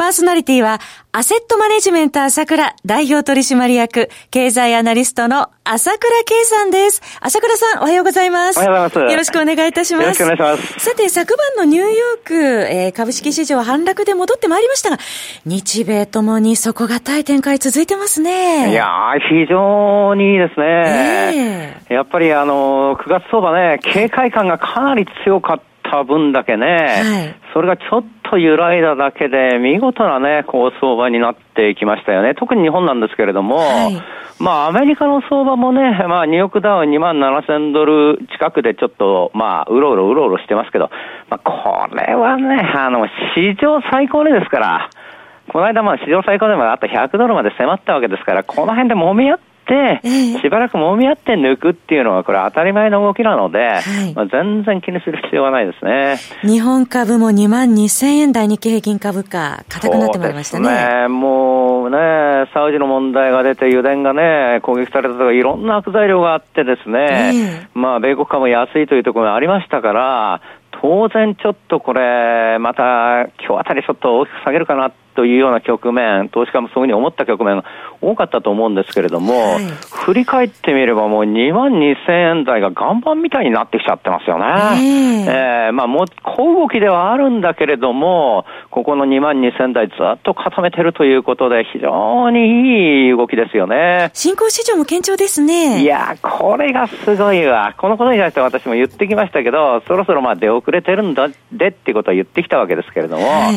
パーソナリティは、アセットマネジメント朝倉代表取締役、経済アナリストの朝倉圭さんです。朝倉さん、おはようございます。おはようございます。よろしくお願いいたします。よろしくお願いします。さて、昨晩のニューヨーク、えー、株式市場反落で戻ってまいりましたが、日米ともに底堅い展開続いてますね。いやー、非常にいいですね。えー、やっぱりあの、9月相場ね、警戒感がかなり強かった分だけね、はい、それがちょっと揺らいだだけで、見事なね、高相場になっていきましたよね。特に日本なんですけれども、はい、まあ、アメリカの相場もね、まあ、ニューヨークダウン2万7000ドル近くでちょっと、まあ、うろうろうろうろしてますけど、まあ、これはね、あの、史上最高値ですから、この間まあ史上最高値まであと100ドルまで迫ったわけですから、この辺で揉み合って、しばらく揉み合って抜くっていうのは、これ当たり前の動きなので、はい、まあ、全然気にする必要はないですね。日本株も2万2000円台日経平均株価、硬くなってまいりましたね。ね。もうね、サウジの問題が出て、油田がね、攻撃されたとか、いろんな悪材料があってですね、まあ、米国株も安いというところがありましたから、当然ちょっとこれ、また今日あたりちょっと大きく下げるかなというような局面、投資家もそういうふうに思った局面が多かったと思うんですけれども、はい、振り返ってみればもう2万2000円台が岩盤みたいになってきちゃってますよね。えー、えー、まあもう小動きではあるんだけれども、ここの2万2000台ずっと固めてるということで非常にいい動きですよね。新興市場も堅調ですね。いや、これがすごいわ。このことに対して私も言ってきましたけど、そろそろまあ出遅れてるんだでってことを言ってきたわけですけれども、はい、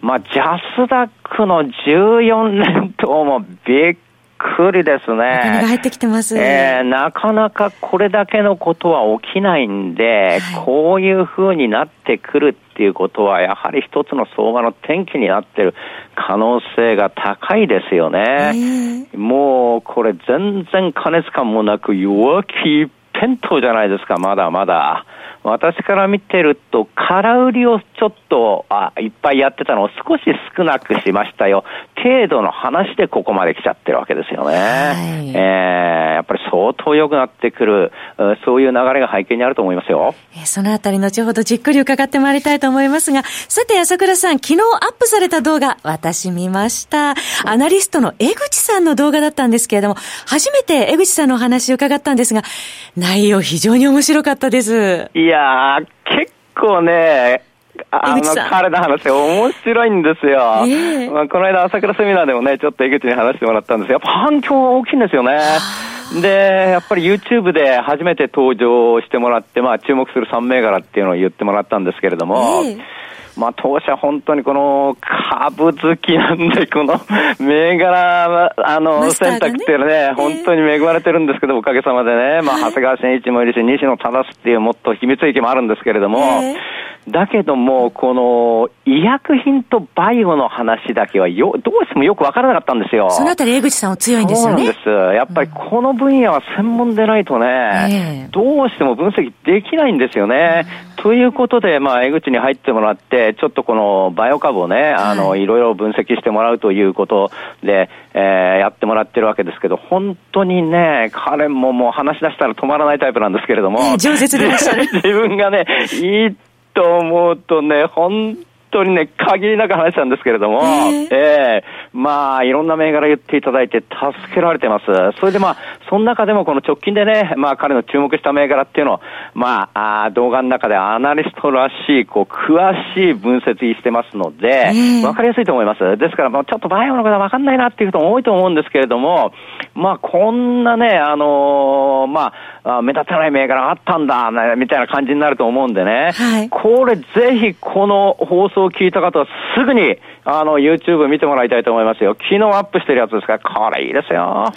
まあジャスダックの14年ともびっくりですね。入ってきてます。えー、なかなかこれだけのことは起きないんで、はい、こういう風になってくるっていうことは、やはり一つの相場の転機になってる可能性が高いですよね。えー、もう、これ全然加熱感もなく弱気一辺倒じゃないですか、まだまだ。私から見てると、空売りをちょっとあいっぱいやってたのを少し少なくしましたよ。程度の話でここまで来ちゃってるわけですよね。はい、えー、やっぱり相当良くなってくる、そういう流れが背景にあると思いますよ。えー、そのあたり後ほどじっくり伺ってまいりたいと思いますが、さて朝倉さん、昨日アップされた動画、私見ました。アナリストの江口さんの動画だったんですけれども、初めて江口さんのお話を伺ったんですが、内容非常に面白かったです。いややー、結構ね、あの、彼の話面白いんですよ。え。ー、まあ、この間朝倉セミナーでもね、ちょっと江口に話してもらったんですやっぱ反響が大きいんですよね。で、やっぱり YouTube で初めて登場してもらって、まあ注目する3銘柄っていうのを言ってもらったんですけれども、えーまあ、当社本当にこの株好きなんで、この 銘柄、あの、選択っていうのはね、本当に恵まれてるんですけど、おかげさまでね、まあ、長谷川慎一もいるし、西野忠っていうもっと秘密域もあるんですけれども、だけども、この医薬品とバイオの話だけはよ、どうしてもよくわからなかったんですよ。そのあたり江口さんは強いんですよね。そうなんです。やっぱりこの分野は専門でないとね、どうしても分析できないんですよね。ということで、まあ、江口に入ってもらって、ちょっとこのバイオ株をね、あの、はい、いろいろ分析してもらうということで、えー、やってもらってるわけですけど、本当にね、彼ももう話し出したら止まらないタイプなんですけれども。自分がね、いいと思うとね、本当にね、限りなく話したんですけれども、えー、えー、まあ、いろんな銘柄言っていただいて助けられてます。それでまあ、その中でもこの直近でね、まあ彼の注目した銘柄っていうのを、まあ、あ動画の中でアナリストらしい、こう、詳しい分析してますので、わかりやすいと思います。ですから、まあちょっとバイオの方わかんないなっていう人も多いと思うんですけれども、まあこんなね、あのー、まあ、目立たない銘柄あったんだ、みたいな感じになると思うんでね、はい、これぜひこの放送を聞いた方はすぐに、あの、YouTube 見てもらいたいと思いますよ。昨日アップしてるやつですか？ら、これいいですよ。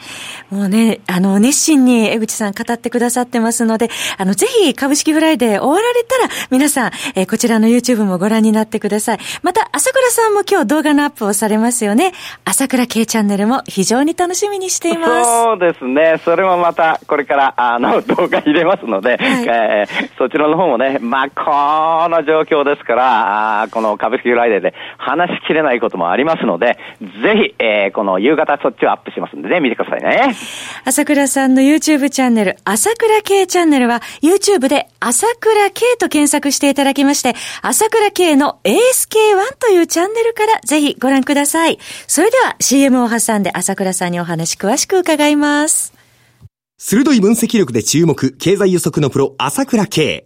もうね、あの、熱心に江口さん語ってくださってますので、あの、ぜひ株式フライデー終わられたら、皆さん、えー、こちらの YouTube もご覧になってください。また、朝倉さんも今日動画のアップをされますよね。朝倉慶チャンネルも非常に楽しみにしています。そうですね。それもまた、これから、あの、動画入れますので、はい、えー、そちらの方もね、まあ、この状況ですから、あこの株式フライデーで話しきれないこともありますので、ぜひ、えー、この夕方そっちをアップしますんでね、見てくださいね。朝倉さんの YouTube チャンネル、朝倉慶チャンネルは、YouTube で朝倉慶と検索していただきまして、朝倉慶の ASK1 というチャンネルからぜひご覧ください。それでは CM を挟んで朝倉さんにお話詳しく伺います。鋭い分析力で注目、経済予測のプロ、朝倉慶。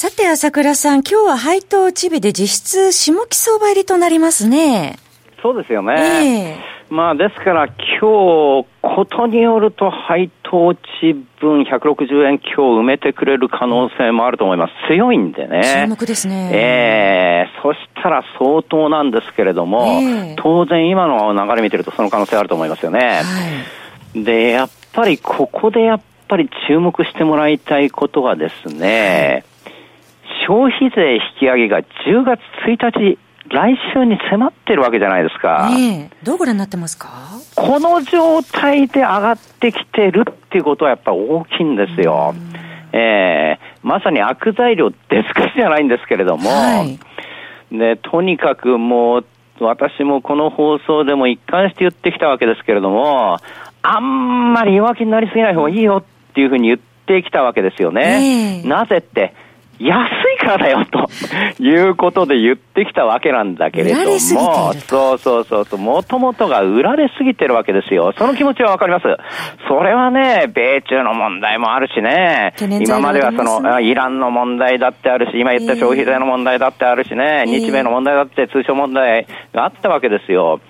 さて、朝倉さん、今日は配当ちびで実質下期相場入りとなりますね。そうですよね。えー、まあ、ですから、今日、ことによると配当値分160円今日埋めてくれる可能性もあると思います。強いんでね。注目ですね。ええー、そしたら相当なんですけれども、えー、当然今の流れ見てるとその可能性あると思いますよね。はい、で、やっぱりここでやっぱり注目してもらいたいことはですね、はい消費税引き上げが10月1日、来週に迫ってるわけじゃないですか。ええ。どうご覧になってますか？この状態で上がってきてるっていうことはやっぱり大きいんですよ。ええ。ー、まさに悪材料ですかじゃないんですけれども、はい、ね、とにかくもう、私もこの放送でも一貫して言ってきたわけですけれども、あんまり弱気になりすぎない方がいいよっていうふうに言ってきたわけですよね。え。ー、なぜって、安い からだよということで言ってきたわけなんだけれども、そうそうそうそう、もともとが売られすぎてるわけですよ。その気持ちはわかります。それはね、米中の問題もあるしね、今まではその、イランの問題だってあるし、今言った消費税の問題だってあるしね、日米の問題だって通商問題があったわけですよ。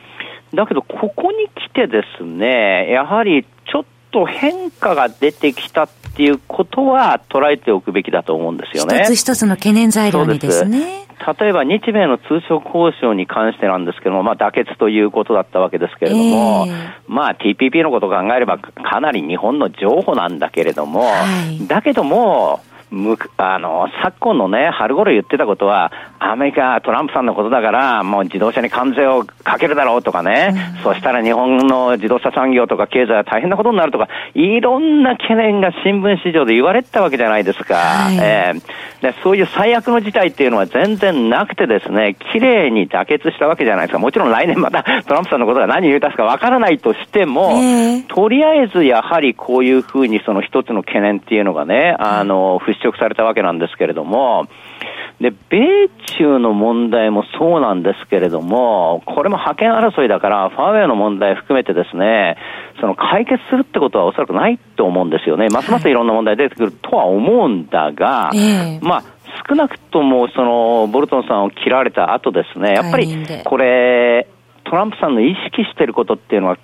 だけど、ここに来てですね、やはりちょっと変化が出てきたっていうことは捉えておくべきだと思うんですよね。一つ一つの懸念材料にですね。例えば日米の通商交渉に関してなんですけども、まあ、妥結ということだったわけですけれども、えー、まあ、TPP のことを考えればかなり日本の譲歩なんだけれども、はい、だけども、むあの、昨今のね、春頃言ってたことは、アメリカ、トランプさんのことだから、もう自動車に関税をかけるだろうとかね、うん、そしたら日本の自動車産業とか経済は大変なことになるとか、いろんな懸念が新聞市場で言われてたわけじゃないですか。はい、えー、でそういう最悪の事態っていうのは全然なくてですね、綺麗に妥結したわけじゃないですか。もちろん来年また トランプさんのことが何言い出すかわからないとしても、えー、とりあえずやはりこういうふうにその一つの懸念っていうのがね、あの、払拭されたわけなんですけれども、で、米中の問題もそうなんですけれども、これも覇権争いだから、ファーウェイの問題含めてですね、その解決するってことはおそらくないと思うんですよね。ますますいろんな問題出てくるとは思うんだが、まあ、少なくとも、その、ボルトンさんを切られた後ですね、やっぱり、これ、トランプさんの意識していることっていうのは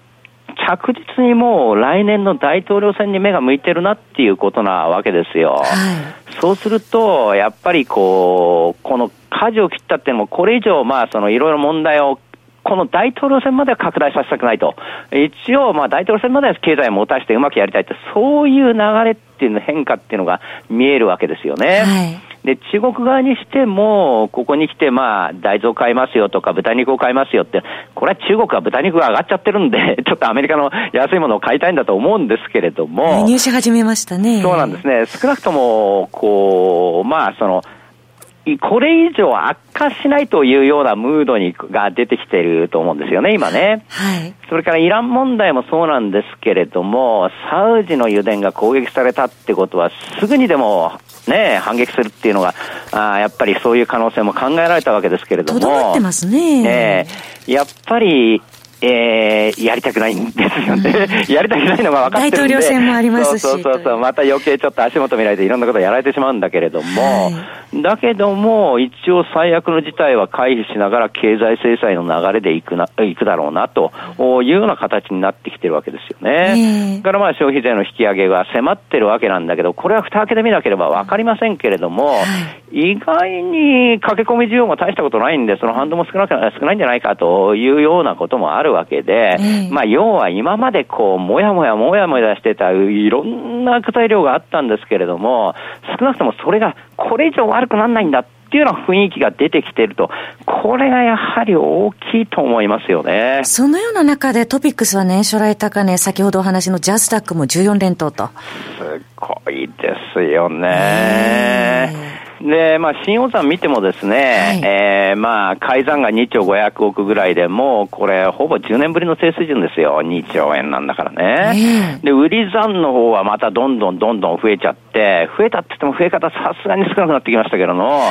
着実にもう来年の大統領選に目が向いてるなっていうことなわけですよ。はい、そうすると、やっぱりこう、この舵を切ったっていうのも、これ以上、まあ、そのいろいろ問題をこの大統領選までは拡大させたくないと。一応、まあ、大統領選までは経済を持たせてうまくやりたいって、そういう流れっていうの変化っていうのが見えるわけですよね。はいで、中国側にしても、ここに来て、まあ、大豆を買いますよとか、豚肉を買いますよって、これは中国は豚肉が上がっちゃってるんで、ちょっとアメリカの安いものを買いたいんだと思うんですけれども。輸入し始めましたね。そうなんですね。少なくとも、こう、まあ、その、これ以上悪化しないというようなムードにが出てきていると思うんですよね、今ね。はい。それからイラン問題もそうなんですけれども、サウジの油田が攻撃されたってことは、すぐにでもね、反撃するっていうのが、あやっぱりそういう可能性も考えられたわけですけれども。とどってますね。えー、やっぱり、えー、やりたくないんですよね。やりたくないのが分かってるんで。大統領選もありますし。そうそうそうまた余計ちょっと足元見られていろんなことやられてしまうんだけれども、はい、だけども、一応最悪の事態は回避しながら経済制裁の流れでいくな、いくだろうな、というような形になってきてるわけですよね。だからまあ消費税の引き上げが迫ってるわけなんだけど、これは蓋開けてみなければ分かりませんけれども、はい、意外に駆け込み需要も大したことないんで、その反動も少なく少ないんじゃないかというようなこともあるわけで、まあ、要は今までこう、もやもやもやもやしてたいろんな材料があったんですけれども、少なくともそれがこれ以上悪くならないんだっていうような雰囲気が出てきていると、これがやはり大きいと思いますよね。そのような中でトピックスは年初来高値、先ほどお話のジャスタックも14連投と。すごいですよね。で、まあ、新大山見てもですね、はい、えー、まあ、改ざんが2兆500億ぐらいでもう、これ、ほぼ10年ぶりの低水準ですよ。2兆円なんだからね。で、売り算の方はまたどんどんどんどん増えちゃって、増えたって言っても増え方さすがに少なくなってきましたけども、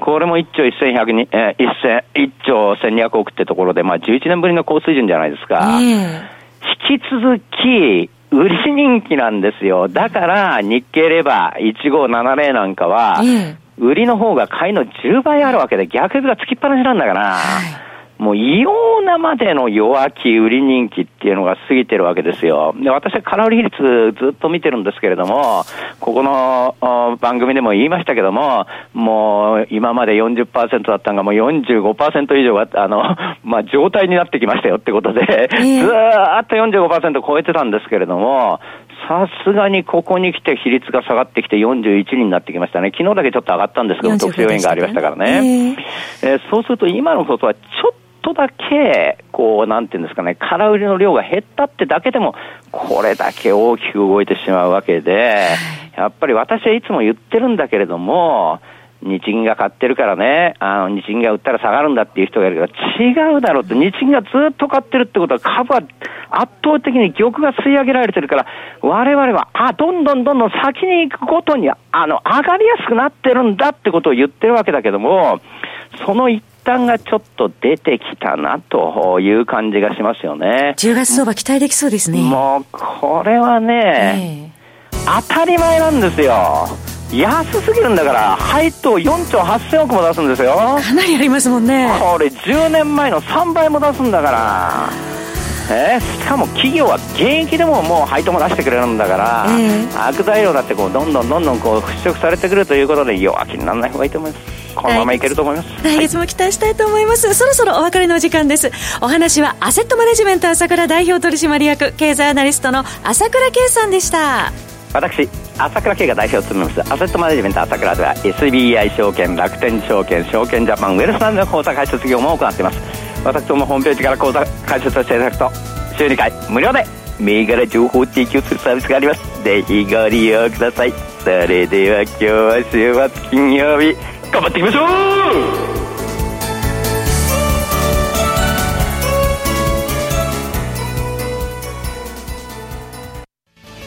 これも1兆1100に、えー、1, 1兆1200億ってところで、まあ、11年ぶりの高水準じゃないですか。引き続き、売り人気なんですよ。だから、日経レバー1570なんかは、売りの方が買いの10倍あるわけで逆がつきっぱなしなんだから、はいもう異様なまでの弱気、売り人気っていうのが過ぎてるわけですよ。で、私は空売り比率ずっと見てるんですけれども、ここの番組でも言いましたけども、もう今まで40%だったのがもう45%以上が、あの、まあ、状態になってきましたよってことで、ずーっと45%超えてたんですけれども、さすがにここに来て比率が下がってきて41になってきましたね。昨日だけちょっと上がったんですけど、特殊要因がありましたからね。えー、えー、そうすると今のことはちょっとだけ、こう、なんていうんですかね、空売りの量が減ったってだけでも、これだけ大きく動いてしまうわけで、やっぱり私はいつも言ってるんだけれども、日銀が買ってるからね、あの、日銀が売ったら下がるんだっていう人がいるけど、違うだろうって、日銀がずっと買ってるってことは株は圧倒的に玉が吸い上げられてるから、我々は、あ、どんどんどんどん先に行くごとに、あの、上がりやすくなってるんだってことを言ってるわけだけども、その一端がちょっと出てきたなという感じがしますよね。10月相場期待できそうですね。もう、これはね、えー、当たり前なんですよ。安すぎるんだから配当4兆8000億も出すんですよかなりありますもんねこれ10年前の3倍も出すんだからえー、しかも企業は現役でももう配当も出してくれるんだから、えー、悪材料だってこうどんどんどんどんこう払拭されてくるということで弱気にならない方がいいと思いますこのままいけると思います。来月も期待したいと思います。そろそろお別れの時間です。お話はアセットマネジメント朝倉代表取締役、経済アナリストの朝倉圭さんでした。私、朝倉慶が代表を務めますアセットマネジメント朝倉では SBI 証券、楽天証券、証券ジャパン、ウェルスナンドの口座開設業務を行っています。私どもホームページから口座開設していただくと、週2回無料で銘柄情報提供するサービスがあります。ぜひご利用ください。それでは今日は週末金曜日、頑張っていきましょう